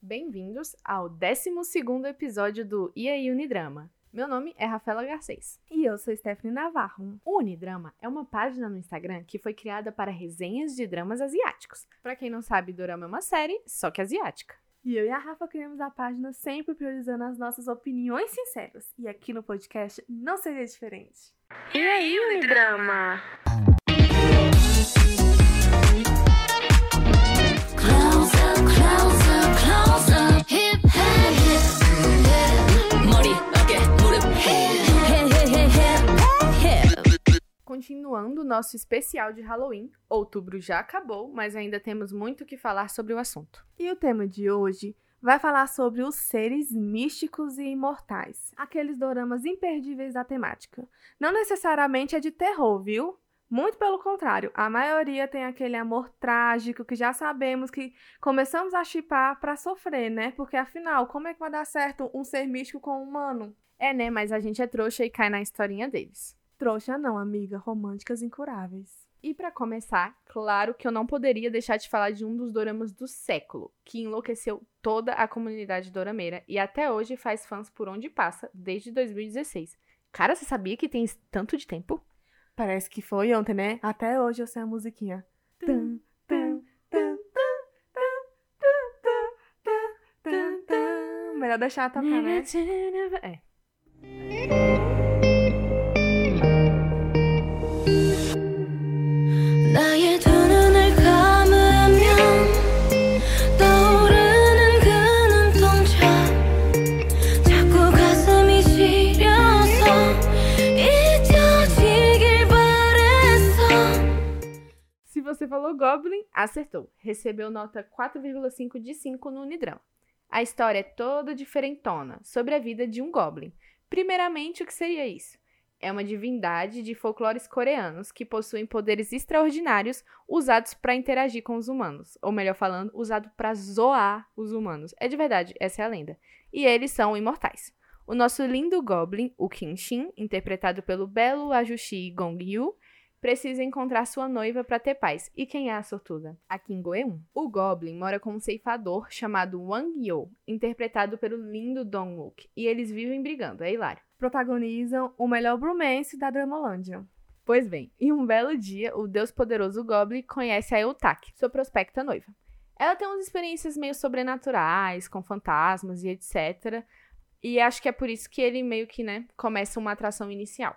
Bem-vindos ao 12 episódio do E aí Unidrama. Meu nome é Rafaela Garcês. E eu sou Stephanie Navarro. O Unidrama é uma página no Instagram que foi criada para resenhas de dramas asiáticos. Para quem não sabe, Dorama é uma série, só que asiática. E eu e a Rafa criamos a página sempre priorizando as nossas opiniões sinceras. E aqui no podcast não seria diferente. E aí, Unidrama? Continuando o nosso especial de Halloween, outubro já acabou, mas ainda temos muito o que falar sobre o assunto. E o tema de hoje vai falar sobre os seres místicos e imortais, aqueles doramas imperdíveis da temática. Não necessariamente é de terror, viu? Muito pelo contrário, a maioria tem aquele amor trágico que já sabemos que começamos a chipar pra sofrer, né? Porque afinal, como é que vai dar certo um ser místico com um humano? É, né? Mas a gente é trouxa e cai na historinha deles. Trouxa não, amiga. Românticas incuráveis. E para começar, claro que eu não poderia deixar de falar de um dos doramas do século, que enlouqueceu toda a comunidade dorameira e até hoje faz fãs por onde passa, desde 2016. Cara, você sabia que tem tanto de tempo? Parece que foi ontem, né? Até hoje eu sei a musiquinha. Melhor deixar tocar, né? É. falou Goblin, acertou. Recebeu nota 4,5 de 5 no Unidrama. A história é toda diferentona, sobre a vida de um Goblin. Primeiramente, o que seria isso? É uma divindade de folclores coreanos que possuem poderes extraordinários usados para interagir com os humanos, ou melhor falando, usado para zoar os humanos. É de verdade, essa é a lenda. E eles são imortais. O nosso lindo Goblin, o Kinshin, interpretado pelo belo Ajushi Gong-yu, precisa encontrar sua noiva para ter paz. E quem é a sortuda? A Kim Go-eun. O Goblin mora com um ceifador chamado Wang Yo, interpretado pelo lindo Dong-wook, e eles vivem brigando, é hilário. Protagonizam o melhor bromance da Dramolândia. Pois bem, em um belo dia, o deus poderoso Goblin conhece a Eutaki, sua prospecta noiva. Ela tem umas experiências meio sobrenaturais, com fantasmas e etc. E acho que é por isso que ele meio que, né, começa uma atração inicial.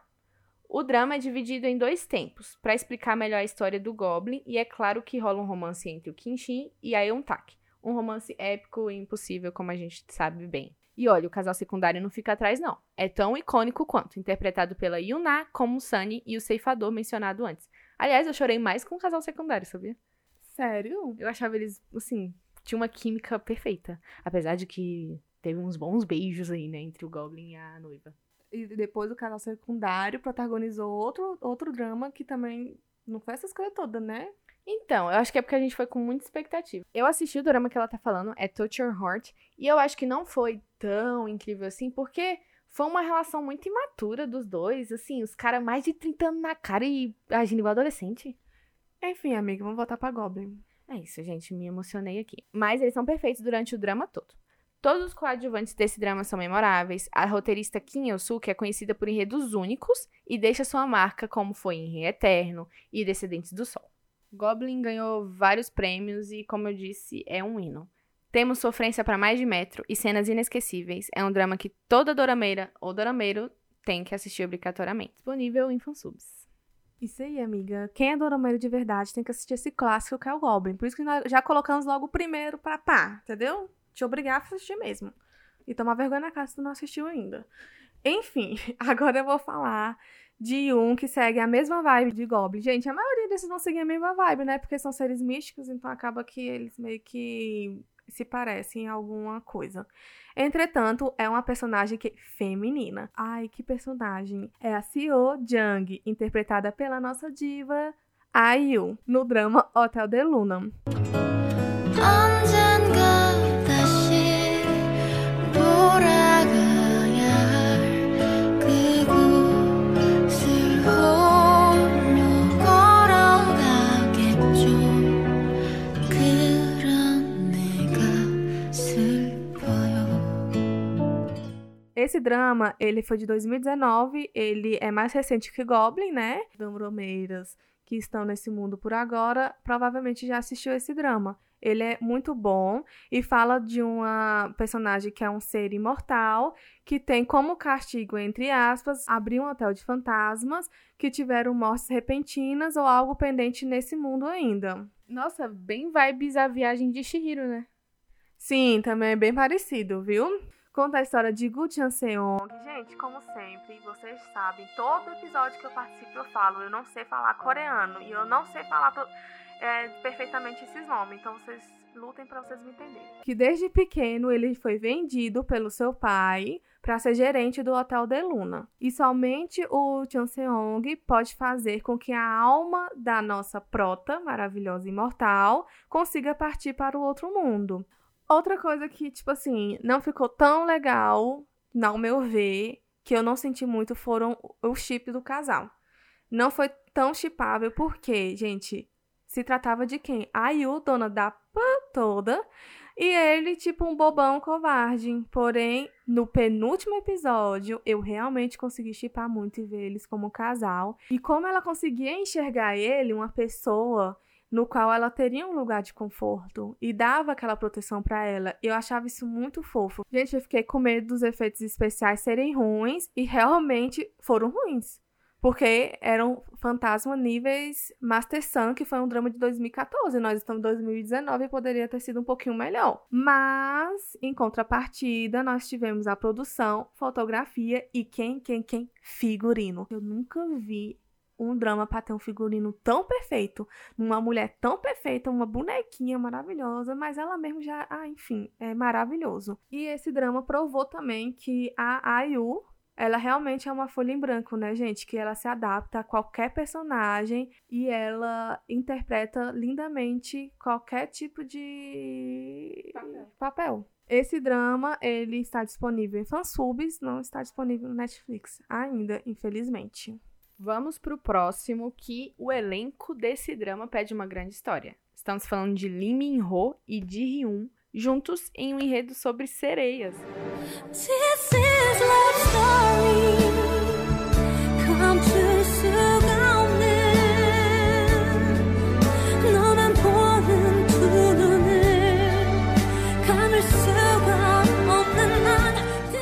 O drama é dividido em dois tempos, para explicar melhor a história do Goblin, e é claro que rola um romance entre o Kinshin e a Euntak. Um romance épico e impossível, como a gente sabe bem. E olha, o casal secundário não fica atrás, não. É tão icônico quanto, interpretado pela Yuna, como o Sunny e o ceifador mencionado antes. Aliás, eu chorei mais com o casal secundário, sabia? Sério? Eu achava eles, assim, tinha uma química perfeita. Apesar de que teve uns bons beijos aí, né, entre o Goblin e a noiva. E depois o canal secundário protagonizou outro, outro drama que também não foi essas coisas todas, né? Então, eu acho que é porque a gente foi com muita expectativa. Eu assisti o drama que ela tá falando, é Touch Your Heart, e eu acho que não foi tão incrível assim, porque foi uma relação muito imatura dos dois, assim, os caras mais de 30 anos na cara e agindo igual adolescente. Enfim, amiga, vamos voltar pra Goblin. É isso, gente, me emocionei aqui. Mas eles são perfeitos durante o drama todo. Todos os coadjuvantes desse drama são memoráveis. A roteirista Kim Il-suk é conhecida por enredos únicos e deixa sua marca, como foi em Rei Eterno e Descendentes do Sol. Goblin ganhou vários prêmios e, como eu disse, é um hino. Temos sofrência para mais de metro e cenas inesquecíveis. É um drama que toda dorameira ou dorameiro tem que assistir obrigatoriamente. Disponível em fansubs. Isso aí, amiga. Quem é dorameiro de verdade tem que assistir esse clássico que é o Goblin. Por isso que nós já colocamos logo o primeiro pra pá, entendeu? Te obrigar a assistir mesmo. E tomar vergonha na cara se tu não assistiu ainda. Enfim, agora eu vou falar de um que segue a mesma vibe de Goblin. Gente, a maioria desses vão seguir a mesma vibe, né? Porque são seres místicos, então acaba que eles meio que se parecem em alguma coisa. Entretanto, é uma personagem que feminina. Ai, que personagem! É a Seo Jung, interpretada pela nossa diva IU, no drama Hotel de Luna. Esse drama, ele foi de 2019, ele é mais recente que Goblin, né? Dambromeiras que estão nesse mundo por agora, provavelmente já assistiu esse drama. Ele é muito bom e fala de uma personagem que é um ser imortal que tem como castigo, entre aspas, abrir um hotel de fantasmas que tiveram mortes repentinas ou algo pendente nesse mundo ainda. Nossa, bem vibes a viagem de Shihiro, né? Sim, também é bem parecido, viu? Conta a história de Gu Chanseong. Gente, como sempre, vocês sabem, todo episódio que eu participo eu falo, eu não sei falar coreano e eu não sei falar é, perfeitamente esses nomes, então vocês lutem pra vocês me entenderem. Que desde pequeno ele foi vendido pelo seu pai para ser gerente do Hotel de Luna. E somente o Chanseong pode fazer com que a alma da nossa prota, maravilhosa e imortal, consiga partir para o outro mundo. Outra coisa que, tipo assim, não ficou tão legal, ao meu ver, que eu não senti muito, foram o chip do casal. Não foi tão chipável, porque, gente, se tratava de quem? A Yu, dona da pã toda, e ele, tipo, um bobão covarde. Porém, no penúltimo episódio, eu realmente consegui chipar muito e ver eles como casal. E como ela conseguia enxergar ele, uma pessoa no qual ela teria um lugar de conforto e dava aquela proteção pra ela. Eu achava isso muito fofo. Gente, eu fiquei com medo dos efeitos especiais serem ruins e realmente foram ruins. Porque eram fantasma níveis Master Sun, que foi um drama de 2014. Nós estamos em 2019 e poderia ter sido um pouquinho melhor. Mas, em contrapartida, nós tivemos a produção, fotografia e quem, quem, quem? Figurino. Eu nunca vi um drama para ter um figurino tão perfeito, numa mulher tão perfeita, uma bonequinha maravilhosa, mas ela mesmo já, ah, enfim, é maravilhoso. E esse drama provou também que a Ayu, ela realmente é uma folha em branco, né, gente? Que ela se adapta a qualquer personagem e ela interpreta lindamente qualquer tipo de Papel. papel. Esse drama, ele está disponível em fansubs, não está disponível no Netflix ainda, infelizmente. Vamos pro próximo, que o elenco desse drama pede uma grande história. Estamos falando de Lee Min-ho e Ji Hyun juntos em um enredo sobre sereias. This is love story.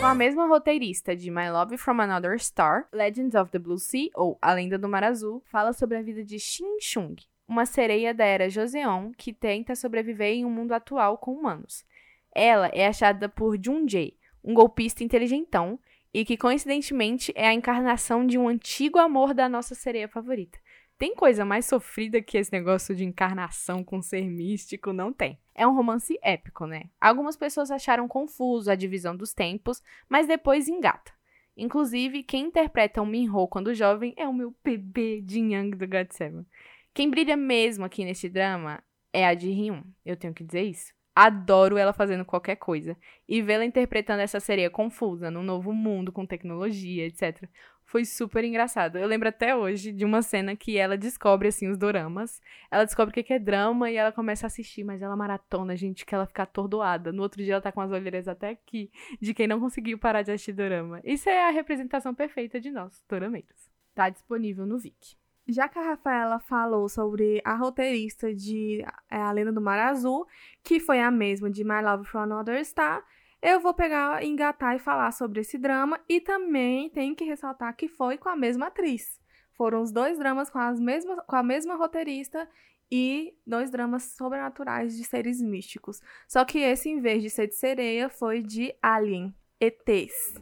A mesma roteirista de My Love from Another Star, Legends of the Blue Sea, ou A Lenda do Mar Azul, fala sobre a vida de Shin Chung, uma sereia da era Joseon que tenta sobreviver em um mundo atual com humanos. Ela é achada por Jun Jae, um golpista inteligentão, e que coincidentemente é a encarnação de um antigo amor da nossa sereia favorita. Tem coisa mais sofrida que esse negócio de encarnação com ser místico? Não tem. É um romance épico, né? Algumas pessoas acharam confuso a divisão dos tempos, mas depois engata. Inclusive, quem interpreta o Minho quando jovem é o meu bebê Jin Young do God Seven. Quem brilha mesmo aqui nesse drama é a Ji Hyun, eu tenho que dizer isso. Adoro ela fazendo qualquer coisa. E vê-la interpretando essa sereia confusa, num novo mundo, com tecnologia, etc. Foi super engraçado. Eu lembro até hoje de uma cena que ela descobre, assim, os doramas. Ela descobre o que é drama e ela começa a assistir, mas ela maratona, gente, que ela fica atordoada. No outro dia ela tá com as olheiras até aqui, de quem não conseguiu parar de assistir dorama. Isso é a representação perfeita de nós, dorameiros. Tá disponível no Viki. Já que a Rafaela falou sobre a roteirista de é, A Lenda do Mar Azul, que foi a mesma de My Love from Another Star, eu vou pegar, engatar e falar sobre esse drama e também tenho que ressaltar que foi com a mesma atriz. Foram os dois dramas com, as mesmas, com a mesma roteirista e dois dramas sobrenaturais de seres místicos. Só que esse, em vez de ser de sereia, foi de Alien, ETs.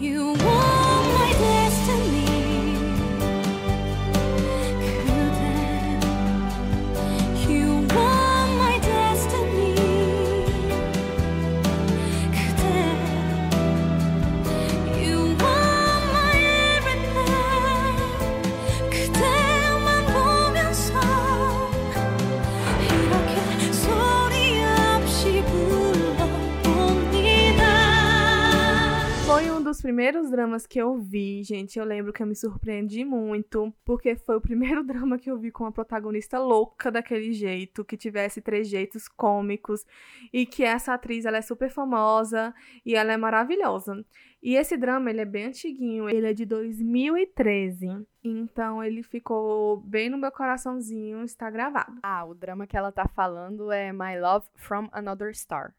You dos primeiros dramas que eu vi, gente, eu lembro que eu me surpreendi muito, porque foi o primeiro drama que eu vi com uma protagonista louca daquele jeito, que tivesse trejeitos cômicos e que essa atriz ela é super famosa e ela é maravilhosa. E esse drama, ele é bem antiguinho, ele é de 2013. Então ele ficou bem no meu coraçãozinho, está gravado. Ah, o drama que ela tá falando é My Love from Another Star.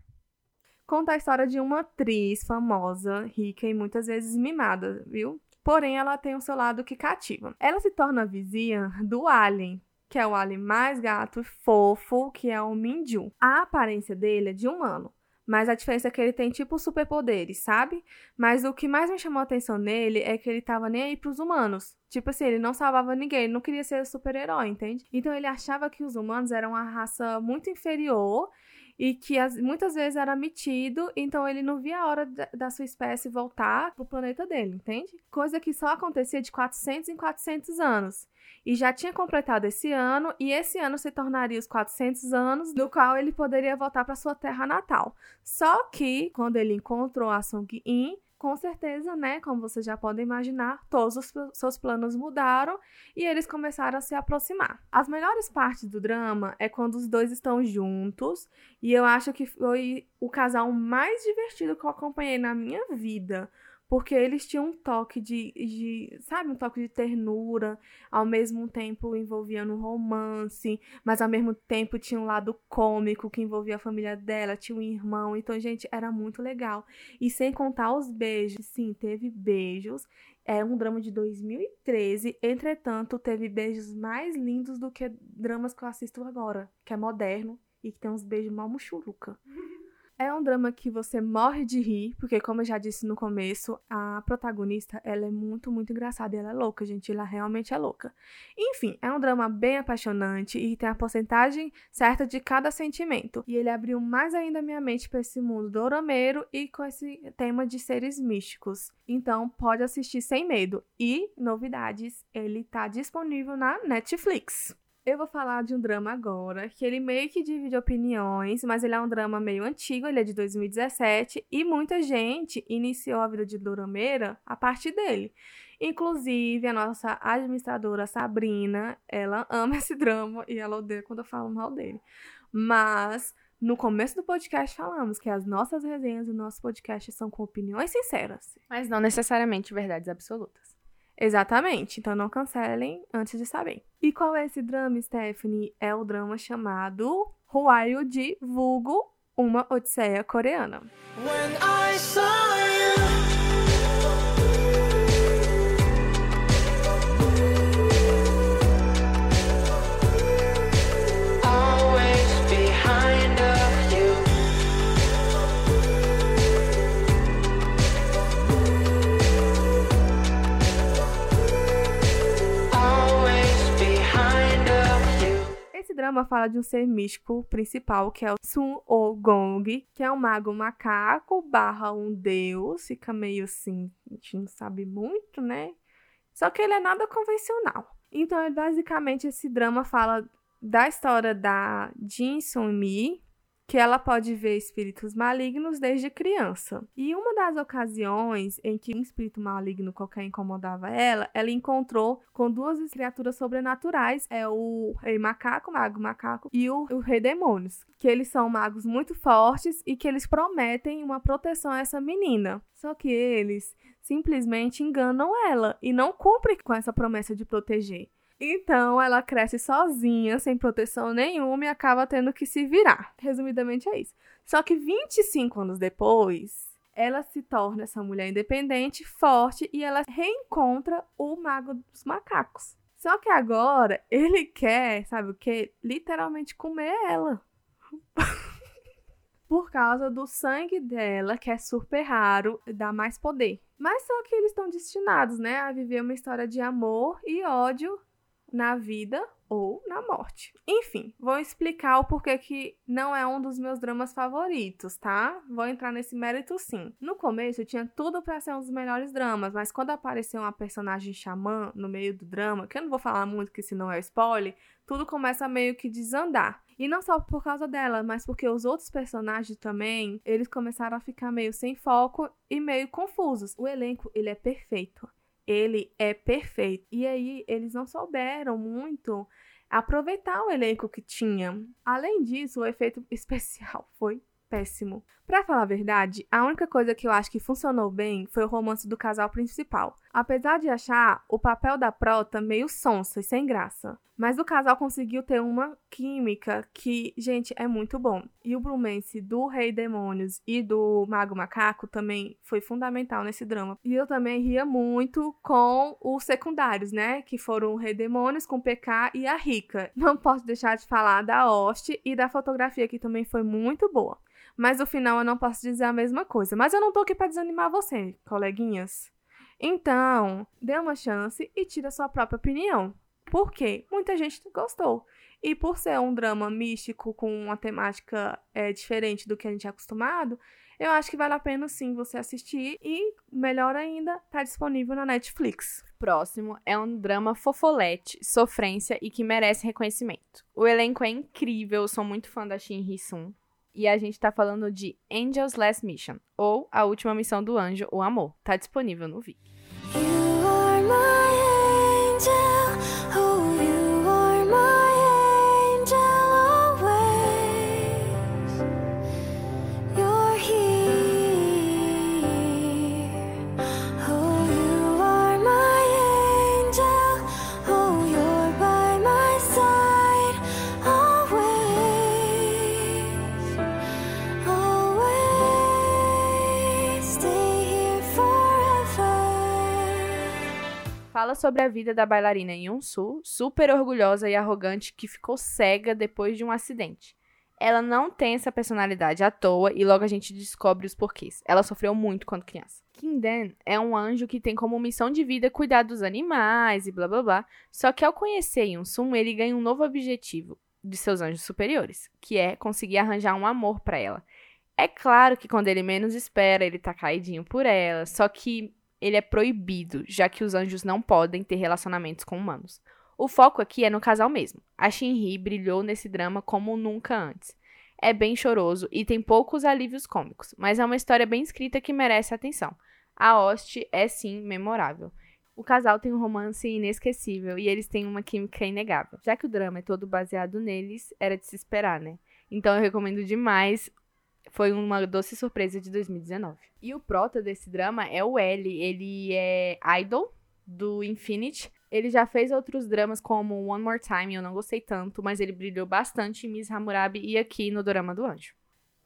Conta a história de uma atriz famosa, rica e muitas vezes mimada, viu? Porém, ela tem o seu lado que cativa. Ela se torna vizinha do Alien, que é o alien mais gato e fofo, que é o Minju. A aparência dele é de humano. Mas a diferença é que ele tem tipo superpoderes, sabe? Mas o que mais me chamou a atenção nele é que ele tava nem aí pros humanos. Tipo assim, ele não salvava ninguém, ele não queria ser super-herói, entende? Então ele achava que os humanos eram uma raça muito inferior e que as- muitas vezes era metido, então ele não via a hora da, da sua espécie voltar pro planeta dele, entende? Coisa que só acontecia de 400 em 400 anos. E já tinha completado esse ano, e esse ano se tornaria os 400 anos, do qual ele poderia voltar para sua terra natal. Só que, quando ele encontrou a Song In, com certeza, né, como vocês já podem imaginar, todos os seus planos mudaram e eles começaram a se aproximar. As melhores partes do drama é quando os dois estão juntos, e eu acho que foi o casal mais divertido que eu acompanhei na minha vida. Porque eles tinham um toque de, de, sabe, um toque de ternura, ao mesmo tempo envolvia no romance, mas ao mesmo tempo tinha um lado cômico que envolvia a família dela, tinha um irmão. Então, gente, era muito legal. E sem contar os beijos. Sim, teve beijos. É um drama de 2013. Entretanto, teve beijos mais lindos do que dramas que eu assisto agora, que é moderno e que tem uns beijos mal muxuruca. É um drama que você morre de rir, porque como eu já disse no começo, a protagonista, ela é muito, muito engraçada ela é louca, gente, ela realmente é louca. Enfim, é um drama bem apaixonante e tem a porcentagem certa de cada sentimento. E ele abriu mais ainda minha mente para esse mundo dorameiro e com esse tema de seres místicos. Então, pode assistir sem medo. E, novidades, ele tá disponível na Netflix. Eu vou falar de um drama agora, que ele meio que divide opiniões, mas ele é um drama meio antigo, ele é de 2017, e muita gente iniciou a vida de dorameira a partir dele. Inclusive, a nossa administradora Sabrina, ela ama esse drama e ela odeia quando eu falo mal dele. Mas no começo do podcast falamos que as nossas resenhas do nosso podcast são com opiniões sinceras. Mas não necessariamente verdades absolutas. Exatamente, então não cancelem antes de saber. E qual é esse drama, Stephanie? É o drama chamado Huayu de Vulgo, uma Odisseia Coreana. When I saw you, Drama fala de um ser místico principal, que é o Sun O Gong, que é um mago macaco barra um deus, fica meio assim, a gente não sabe muito, né? Só que ele é nada convencional. Então, é basicamente, esse drama fala da história da Jin Sun Mi, que ela pode ver espíritos malignos desde criança. E uma das ocasiões em que um espírito maligno qualquer incomodava ela, ela encontrou com duas criaturas sobrenaturais, é o rei macaco, mago macaco, e o, o rei demônios, que eles são magos muito fortes e que eles prometem uma proteção a essa menina. Só que eles simplesmente enganam ela e não cumprem com essa promessa de proteger. Então ela cresce sozinha, sem proteção nenhuma e acaba tendo que se virar. Resumidamente é isso. Só que 25 anos depois, ela se torna essa mulher independente, forte e ela reencontra o mago dos macacos. Só que agora ele quer, sabe o que? Literalmente comer ela. Por causa do sangue dela, que é super raro, dá mais poder. Mas só que eles estão destinados, né, a viver uma história de amor e ódio na vida ou na morte. Enfim, vou explicar o porquê que não é um dos meus dramas favoritos, tá? Vou entrar nesse mérito sim. No começo tinha tudo pra ser um dos melhores dramas, mas quando apareceu uma personagem xamã no meio do drama, que eu não vou falar muito que se não é spoiler, tudo começa a meio que desandar. E não só por causa dela, mas porque os outros personagens também, eles começaram a ficar meio sem foco e meio confusos. O elenco, ele é perfeito. Ele é perfeito. E aí, eles não souberam muito aproveitar o elenco que tinha. Além disso, o efeito especial foi péssimo. Pra falar a verdade, a única coisa que eu acho que funcionou bem foi o romance do casal principal. Apesar de achar o papel da Prota meio sonsa e sem graça. Mas o casal conseguiu ter uma química que, gente, é muito bom. E o bromance do Rei Demônios e do Mago Macaco também foi fundamental nesse drama. E eu também ria muito com os secundários, né? Que foram o Rei Demônios com o PK e a Rica. Não posso deixar de falar da Hoste e da fotografia que também foi muito boa. Mas no final eu não posso dizer a mesma coisa. Mas eu não tô aqui pra desanimar você, coleguinhas. Então, dê uma chance e tire a sua própria opinião. Por quê? Muita gente gostou. E por ser um drama místico com uma temática é, diferente do que a gente é acostumado, eu acho que vale a pena sim você assistir e, melhor ainda, tá disponível na Netflix. Próximo é um drama fofolete, sofrência e que merece reconhecimento. O elenco é incrível, sou muito fã da Shin Hee-sun. E a gente tá falando de Angel's Last Mission, ou A Última Missão do Anjo, O Amor. Tá disponível no Viki. Fala sobre a vida da bailarina Yun-Soo, super orgulhosa e arrogante que ficou cega depois de um acidente. Ela não tem essa personalidade à toa e logo a gente descobre os porquês. Ela sofreu muito quando criança. Kim Dan é um anjo que tem como missão de vida cuidar dos animais e blá blá blá. Só que ao conhecer Yun-Soo, ele ganha um novo objetivo de seus anjos superiores, que é conseguir arranjar um amor pra ela. É claro que quando ele menos espera, ele tá caidinho por ela, só que ele é proibido, já que os anjos não podem ter relacionamentos com humanos. O foco aqui é no casal mesmo. A Shinri brilhou nesse drama como nunca antes. É bem choroso e tem poucos alívios cômicos, mas é uma história bem escrita que merece atenção. A hoste é sim memorável. O casal tem um romance inesquecível e eles têm uma química inegável. Já que o drama é todo baseado neles, era de se esperar, né? Então eu recomendo demais. Foi uma doce surpresa de 2019. E o prota desse drama é o L. Ele é idol do Infinity. Ele já fez outros dramas como One More Time, eu não gostei tanto, mas ele brilhou bastante em Miss Hammurabi e aqui no Dorama do Anjo.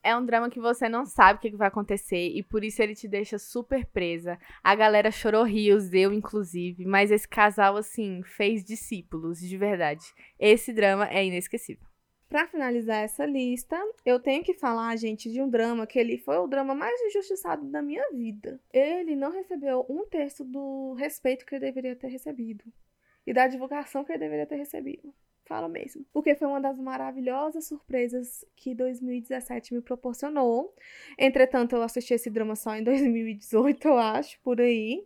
É um drama que você não sabe o que vai acontecer e por isso ele te deixa super presa. A galera chorou rios, eu inclusive, mas esse casal, assim, fez discípulos, de verdade. Esse drama é inesquecível. Pra finalizar essa lista, eu tenho que falar, gente, de um drama que ele foi o drama mais injustiçado da minha vida. Ele não recebeu um terço do respeito que ele deveria ter recebido e da divulgação que ele deveria ter recebido. Falo mesmo. Porque foi uma das maravilhosas surpresas que 2017 me proporcionou. Entretanto, eu assisti esse drama só em 2018, eu acho, por aí.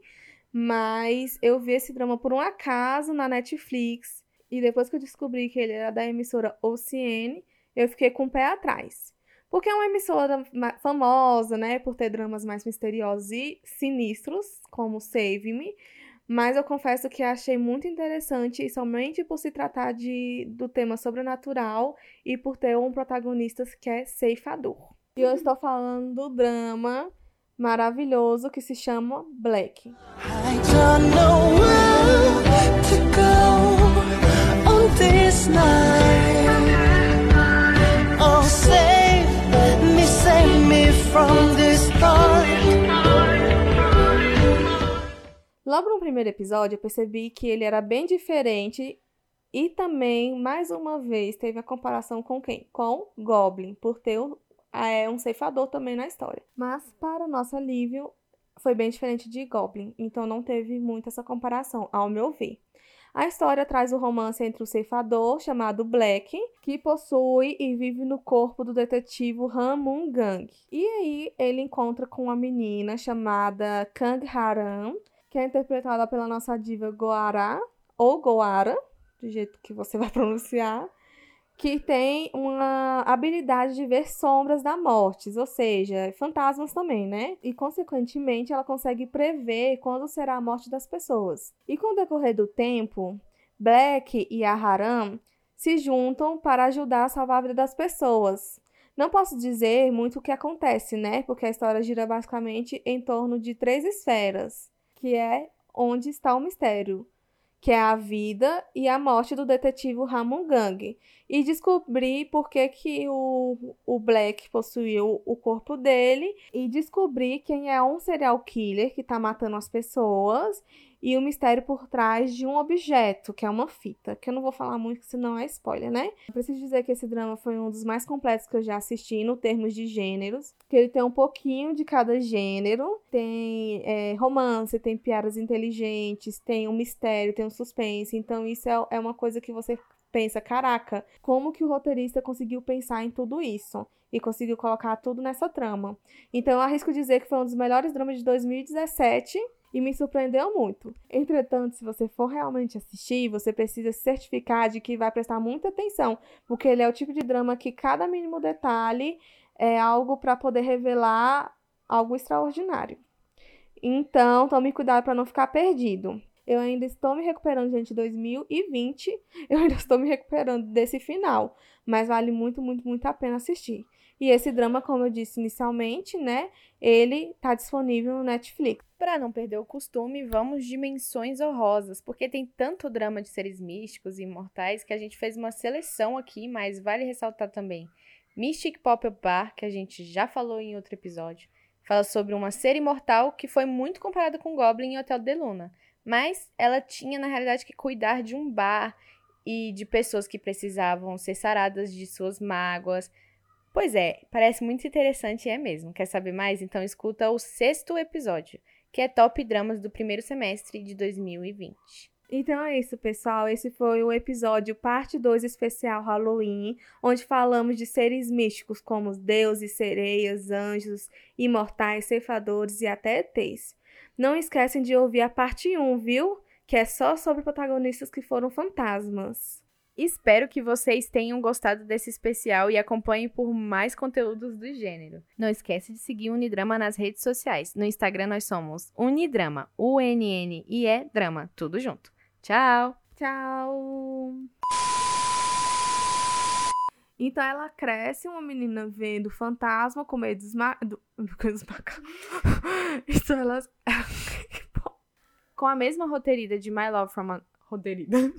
Mas eu vi esse drama por um acaso na Netflix. E depois que eu descobri que ele era da emissora OCN, eu fiquei com o pé atrás. Porque é uma emissora famosa, né? Por ter dramas mais misteriosos e sinistros, como Save Me. Mas eu confesso que achei muito interessante, somente por se tratar de, do tema sobrenatural e por ter um protagonista que é ceifador. E eu estou falando do drama maravilhoso que se chama Black. I don't know where to go this night. Oh, save me, save me from this. Logo no primeiro episódio, eu percebi que ele era bem diferente e também, mais uma vez, teve a comparação com quem? Com Goblin, por ter é, um ceifador também na história. Mas, para nosso alívio, foi bem diferente de Goblin, então não teve muito essa comparação, ao meu ver. A história traz o romance entre o ceifador, chamado Black, que possui e vive no corpo do detetive Han Moon Gang. E aí ele encontra com uma menina chamada Kang Haran, que é interpretada pela nossa diva Goara, ou Goara, do jeito que você vai pronunciar, que tem uma habilidade de ver sombras da morte, ou seja, fantasmas também, né? E, consequentemente, ela consegue prever quando será a morte das pessoas. E com o decorrer do tempo, Black e a Haram se juntam para ajudar a salvar a vida das pessoas. Não posso dizer muito o que acontece, né? Porque a história gira basicamente em torno de três esferas, que é onde está o mistério que é a vida e a morte do detetive Ramon Gang, e descobrir por que, que o, o Black possuiu o corpo dele, e descobrir quem é um serial killer que tá matando as pessoas, e o mistério por trás de um objeto, que é uma fita, que eu não vou falar muito, senão é spoiler, né? Eu preciso dizer que esse drama foi um dos mais completos que eu já assisti no termos de gêneros, que ele tem um pouquinho de cada gênero, tem é, romance, tem piadas inteligentes, tem um mistério, tem um suspense, então isso é, é uma coisa que você pensa, caraca, como que o roteirista conseguiu pensar em tudo isso? E conseguiu colocar tudo nessa trama. Então eu arrisco dizer que foi um dos melhores dramas de 2017 e me surpreendeu muito. Entretanto, se você for realmente assistir, você precisa se certificar de que vai prestar muita atenção, porque ele é o tipo de drama que cada mínimo detalhe é algo para poder revelar algo extraordinário. Então, tome cuidado para não ficar perdido. Eu ainda estou me recuperando, gente, de 2020. Eu ainda estou me recuperando desse final. Mas vale muito, muito, muito a pena assistir. E esse drama, como eu disse inicialmente, né? Ele tá disponível no Netflix. Para não perder o costume, vamos de menções honrosas, porque tem tanto drama de seres místicos e imortais que a gente fez uma seleção aqui, mas vale ressaltar também Mystic Pop Up Bar, que a gente já falou em outro episódio. Fala sobre uma ser imortal que foi muito comparada com Goblin em Hotel de Luna, mas ela tinha na realidade que cuidar de um bar e de pessoas que precisavam ser saradas de suas mágoas. Pois é, parece muito interessante e é mesmo. Quer saber mais? Então escuta o sexto episódio, que é Top Dramas do primeiro semestre de 2020. Então é isso, pessoal. Esse foi o episódio parte 2 especial Halloween, onde falamos de seres místicos como deuses, sereias, anjos, imortais, ceifadores e até ETs. Não esquecem de ouvir a parte 1, viu? Que é só sobre protagonistas que foram fantasmas. Espero que vocês tenham gostado desse especial e acompanhem por mais conteúdos do gênero. Não esquece de seguir o Unidrama nas redes sociais. No Instagram nós somos Unidrama, U-N-N-I-E Drama, tudo junto. Tchau! Tchau! Então ela cresce, uma menina vendo fantasma com medo dos ma... do... Então ela... Com a mesma roteirida de My Love from a... Roteirida.